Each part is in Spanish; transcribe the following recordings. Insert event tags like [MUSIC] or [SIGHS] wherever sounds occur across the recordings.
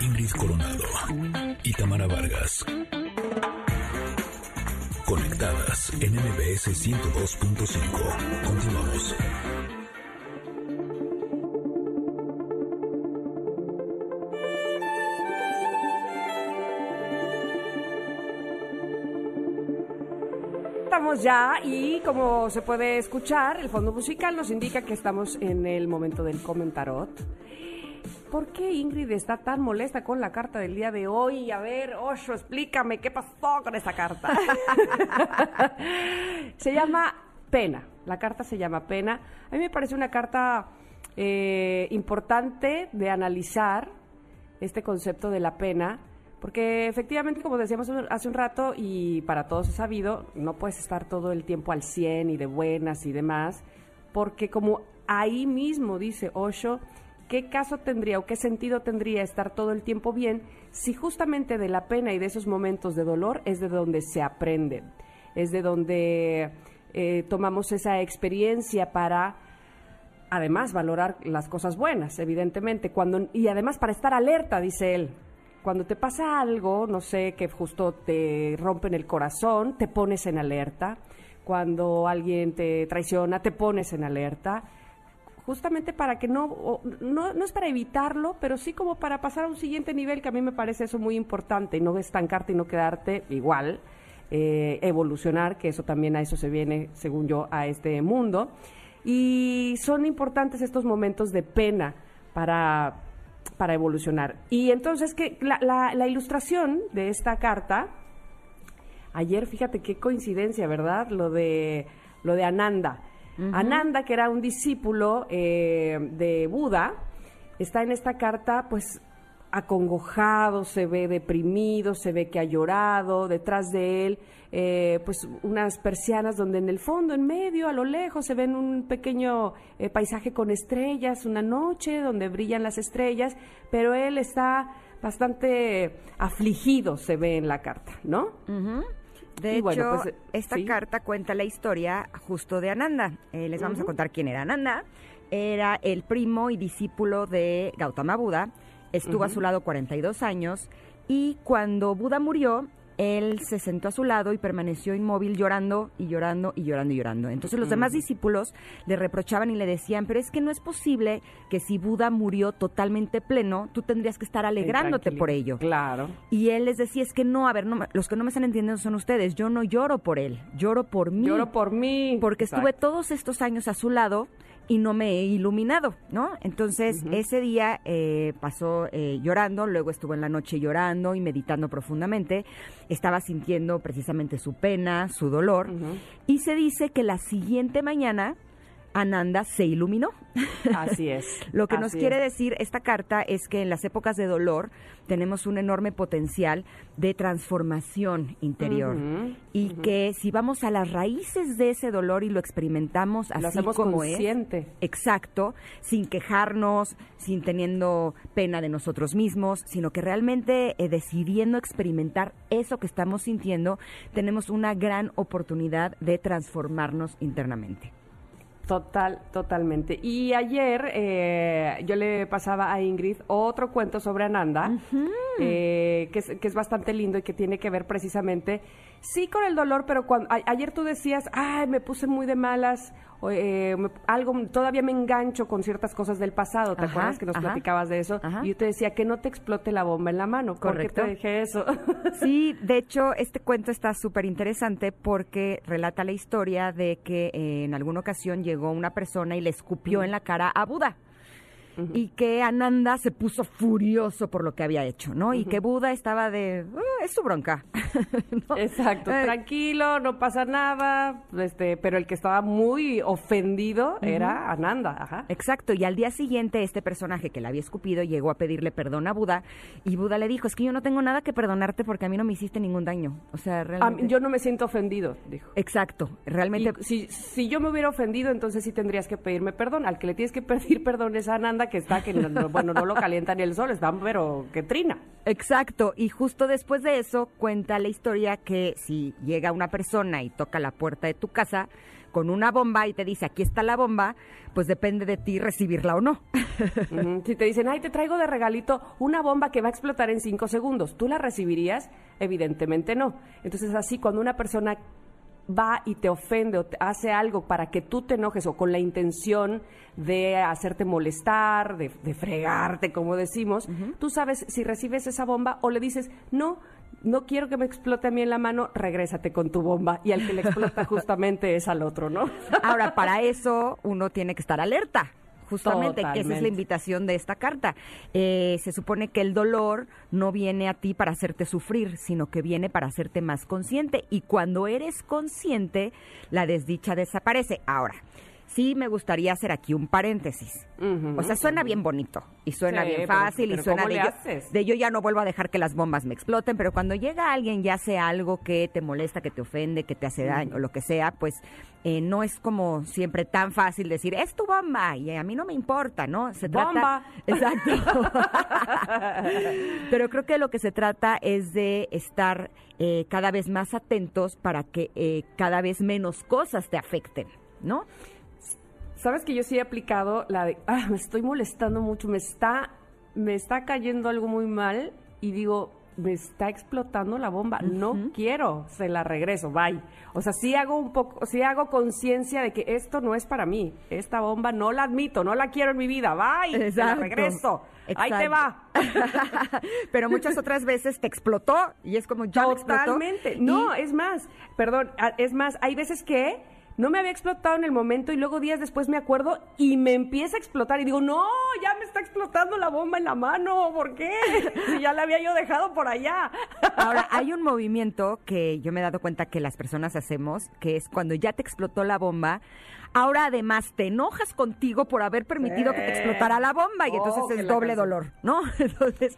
Ingrid Coronado y Tamara Vargas. Conectadas en MBS 102.5. Continuamos. Estamos ya y como se puede escuchar, el fondo musical nos indica que estamos en el momento del comentarot. ¿Por qué Ingrid está tan molesta con la carta del día de hoy? A ver, Osho, explícame qué pasó con esa carta. [LAUGHS] se llama Pena. La carta se llama Pena. A mí me parece una carta eh, importante de analizar este concepto de la pena, porque efectivamente, como decíamos hace un rato, y para todos es sabido, no puedes estar todo el tiempo al 100 y de buenas y demás, porque como ahí mismo dice Osho, ¿qué caso tendría o qué sentido tendría estar todo el tiempo bien si justamente de la pena y de esos momentos de dolor es de donde se aprende, es de donde eh, tomamos esa experiencia para además valorar las cosas buenas, evidentemente, cuando y además para estar alerta, dice él. Cuando te pasa algo, no sé, que justo te rompen el corazón, te pones en alerta. Cuando alguien te traiciona, te pones en alerta justamente para que no, no, no es para evitarlo, pero sí como para pasar a un siguiente nivel, que a mí me parece eso muy importante, y no estancarte y no quedarte igual, eh, evolucionar, que eso también a eso se viene, según yo, a este mundo. Y son importantes estos momentos de pena para, para evolucionar. Y entonces, que la, la, ilustración de esta carta, ayer, fíjate qué coincidencia, ¿verdad? Lo de, lo de Ananda. Ananda, que era un discípulo eh, de Buda, está en esta carta, pues acongojado, se ve deprimido, se ve que ha llorado, detrás de él, eh, pues unas persianas donde en el fondo, en medio, a lo lejos, se ven un pequeño eh, paisaje con estrellas, una noche donde brillan las estrellas, pero él está bastante afligido, se ve en la carta, ¿no? De hecho, pues, esta carta cuenta la historia justo de Ananda. Eh, les vamos a contar quién era Ananda. Era el primo y discípulo de Gautama Buda. Estuvo a su lado 42 años y cuando Buda murió, él se sentó a su lado y permaneció inmóvil llorando y llorando y llorando y llorando. Entonces los demás discípulos le reprochaban y le decían, pero es que no es posible que si Buda murió totalmente pleno, tú tendrías que estar alegrándote por ello. Claro. Y él les decía, es que no, a ver, no, los que no me están entendiendo son ustedes, yo no lloro por él, lloro por mí. Lloro por mí. Porque estuve todos estos años a su lado y no me he iluminado, ¿no? Entonces, ese día eh, pasó eh, llorando, luego estuvo en la noche llorando y meditando profundamente, estaba sintiendo precisamente su pena, su dolor, y se dice que la siguiente mañana Ananda se iluminó. Así es. [LAUGHS] Lo que nos quiere decir esta carta es que en las épocas de dolor tenemos un enorme potencial de transformación interior y que si vamos a las raíces de ese dolor y lo experimentamos así como consciente. es, exacto, sin quejarnos, sin teniendo pena de nosotros mismos, sino que realmente eh, decidiendo experimentar eso que estamos sintiendo, tenemos una gran oportunidad de transformarnos internamente. Total, totalmente. Y ayer eh, yo le pasaba a Ingrid otro cuento sobre Ananda, eh, que, es, que, es, bastante lindo y que tiene que ver precisamente, sí con el dolor, pero cuando ayer tú decías, ay, me puse muy de malas eh, algo, todavía me engancho con ciertas cosas del pasado, ¿te acuerdas que nos platicabas de eso? Y yo te decía que no te explote la bomba en la mano. Correcto. ¿Por qué te dije eso? [LAUGHS] sí, de hecho, este cuento está súper interesante porque relata la historia de que eh, en alguna ocasión llegó una persona y le escupió en la cara a Buda y que Ananda se puso furioso por lo que había hecho, ¿no? Y que Buda estaba de, ah, es su bronca. [LAUGHS] Exacto, eh, tranquilo, no pasa nada, este, pero el que estaba muy ofendido era Ananda, ajá. Exacto, y al día siguiente este personaje que le había escupido llegó a pedirle perdón a Buda y Buda le dijo, es que yo no tengo nada que perdonarte porque a mí no me hiciste ningún daño. O sea, realmente... yo no me siento ofendido, dijo. Exacto, realmente... si, si yo me hubiera ofendido, entonces sí tendrías que pedirme perdón. Al que le tienes que pedir [LAUGHS] perdón es a Ananda que está, que no, bueno, no lo calienta ni el sol, está, pero que trina. Exacto, y justo después de eso cuenta la historia que si llega una persona y toca la puerta de tu casa, con una bomba y te dice, aquí está la bomba, pues depende de ti recibirla o no. Si te dicen, ay, te traigo de regalito una bomba que va a explotar en cinco segundos, ¿tú la recibirías? Evidentemente no. Entonces así, cuando una persona va y te ofende o te hace algo para que tú te enojes o con la intención de hacerte molestar, de, fregarte, como decimos, tú sabes si recibes esa bomba o le dices, no, no quiero que me explote a mí en la mano, regrésate con tu bomba. Y al que le explota [LAUGHS] justamente es al otro, ¿no? Ahora, para eso uno tiene que estar alerta justamente, que esa es la invitación de esta carta. Eh, se supone que el dolor no viene a ti para hacerte sufrir, sino que viene para hacerte más consciente. Y cuando eres consciente, la desdicha desaparece. Ahora, sí me gustaría hacer aquí un paréntesis. o sea, suena bien bonito y suena bien fácil y suena de yo, de yo, ya no vuelvo a dejar que las bombas me exploten, pero cuando llega alguien y hace algo que te molesta, que te ofende, que te hace daño, lo que sea, pues eh, no es como siempre tan fácil decir, es tu bomba y a mí no me importa, ¿no? Se ¡Bomba! [LAUGHS] Exacto. [LAUGHS] pero creo que lo que se trata es de estar eh, cada vez más atentos para que eh, cada vez menos cosas te afecten, ¿no? Sabes que yo sí he aplicado la de, ah, me estoy molestando mucho, me está, me está cayendo algo muy mal y digo, me está explotando la bomba, no quiero, se la regreso, bye. O sea, sí hago un poco, sí hago conciencia de que esto no es para mí, esta bomba no la admito, no la quiero en mi vida, bye, se la regreso. Ahí te va. [LAUGHS] Pero muchas otras veces te explotó y es como ya Totalmente. No, es más, perdón, es más, hay veces que no me había explotado en el momento y luego días después me acuerdo y me empieza a explotar y digo, no, ya me está explotando la bomba en la mano, ¿por qué? [LAUGHS] Si ya la había yo dejado por allá. [LAUGHS] Ahora, hay un movimiento que yo me he dado cuenta que las personas hacemos, que es cuando ya te explotó la bomba, ahora además te enojas contigo por haber permitido que te explotara la bomba y oh, entonces es doble dolor, ¿no? [LAUGHS] Entonces,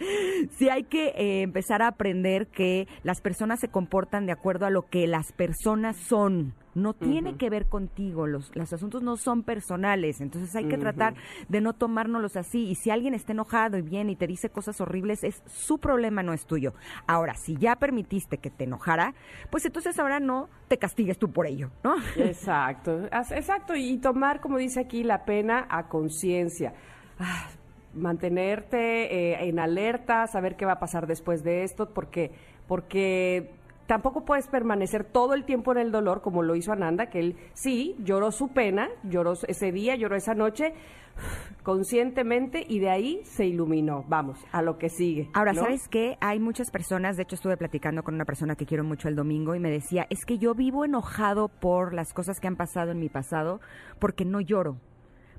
sí hay que eh, empezar a aprender que las personas se comportan de acuerdo a lo que las personas son no tiene que ver contigo, los, los asuntos no son personales, entonces hay que tratar de no tomárnoslos así y si alguien está enojado y viene y te dice cosas horribles, es su problema, no es tuyo. Ahora, si ya permitiste que te enojara, pues entonces ahora no te castigues tú por ello, ¿no? Exacto, exacto, y tomar, como dice aquí, la pena a conciencia. Ah, mantenerte eh, en alerta, saber qué va a pasar después de esto, porque porque tampoco puedes permanecer todo el tiempo en el dolor como lo hizo Ananda, que él sí lloró su pena, lloró ese día, lloró esa noche [SIGHS] conscientemente y de ahí se iluminó. Vamos, a lo que sigue. Ahora, ¿sabes qué? Hay muchas personas, de hecho estuve platicando con una persona que quiero mucho el domingo y me decía, es que yo vivo enojado por las cosas que han pasado en mi pasado porque no lloro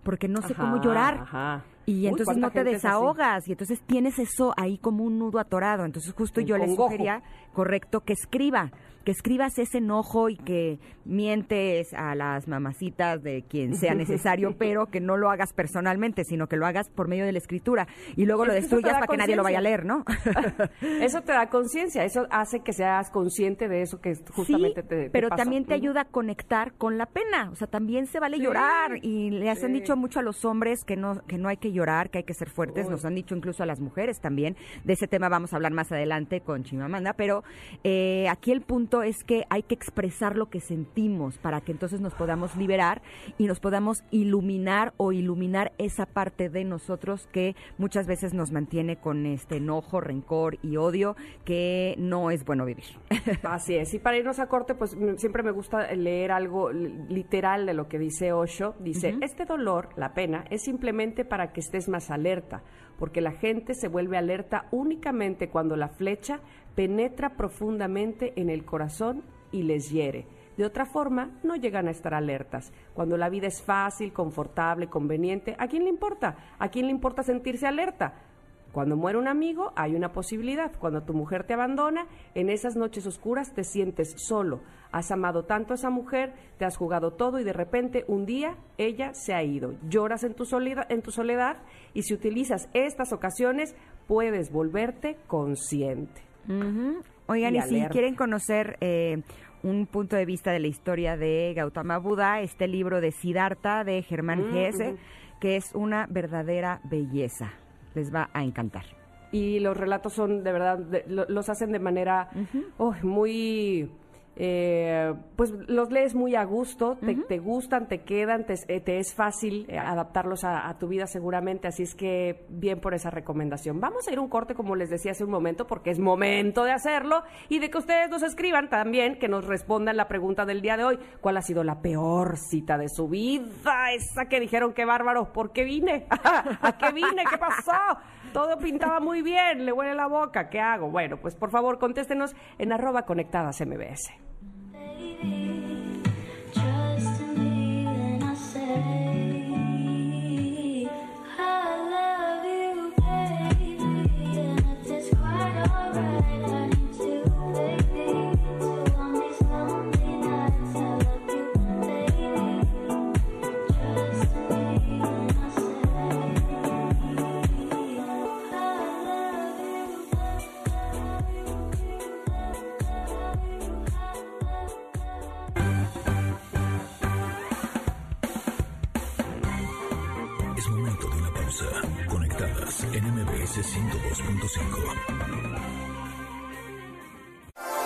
porque no sé cómo llorar. Y entonces no te desahogas y entonces tienes eso ahí como un nudo atorado. Entonces justo yo le sugería, correcto, que escriba, que escribas ese enojo y que mientes a las mamacitas de quien sea [LAUGHS] necesario, pero que no lo hagas personalmente, sino que lo hagas por medio de la escritura. Y luego lo destruyas para que nadie lo vaya a leer, ¿no? [LAUGHS] eso te da conciencia, eso hace que seas consciente de eso que justamente te, Pero también te ayuda a conectar con la pena, o sea, también se vale llorar. Y le han dicho mucho a los hombres que no que no hay que llorar, que hay que ser fuertes, nos han dicho incluso a las mujeres también. De ese tema vamos a hablar más adelante con Chimamanda, pero eh, aquí el punto es que hay que expresar lo que sentimos para que entonces nos podamos liberar y nos podamos iluminar o iluminar esa parte de nosotros que muchas veces nos mantiene con este enojo, rencor y odio que no es bueno vivir. [LAUGHS] Así es. Y para irnos a corte, pues siempre me gusta leer algo literal de lo que dice Osho. Dice, este dolor, la pena, es simplemente para que estés más alerta, porque la gente se vuelve alerta únicamente cuando la flecha penetra profundamente en el corazón y les hiere. De otra forma, no llegan a estar alertas. Cuando la vida es fácil, confortable, conveniente, ¿a quién le importa? ¿A quién le importa sentirse alerta? Cuando muere un amigo, hay una posibilidad. Cuando tu mujer te abandona, en esas noches oscuras te sientes solo. Has amado tanto a esa mujer, te has jugado todo y de repente un día ella se ha ido. Lloras en tu soledad, en tu soledad y si utilizas estas ocasiones, puedes volverte consciente. Oigan, y, si quieren conocer eh, un punto de vista de la historia de Gautama Buda, este libro de Siddhartha de Germán mm, que es una verdadera belleza. Les va a encantar. Y los relatos son de verdad, los hacen de manera oh, muy eh, pues los lees muy a gusto, te, gustan, te quedan, te, eh, es fácil eh, adaptarlos a, tu vida seguramente, así es que bien por esa recomendación. Vamos a ir un corte, como les decía hace un momento, porque es momento de hacerlo y de que ustedes nos escriban también, que nos respondan la pregunta del día de hoy. ¿Cuál ha sido la peor cita de su vida? Esa que dijeron que bárbaro, ¿por qué vine? [LAUGHS] ¿A qué vine? ¿Qué pasó? Todo pintaba muy bien, le huele la boca, ¿qué hago? Bueno, pues por favor contéstenos en arroba conectadas MBS.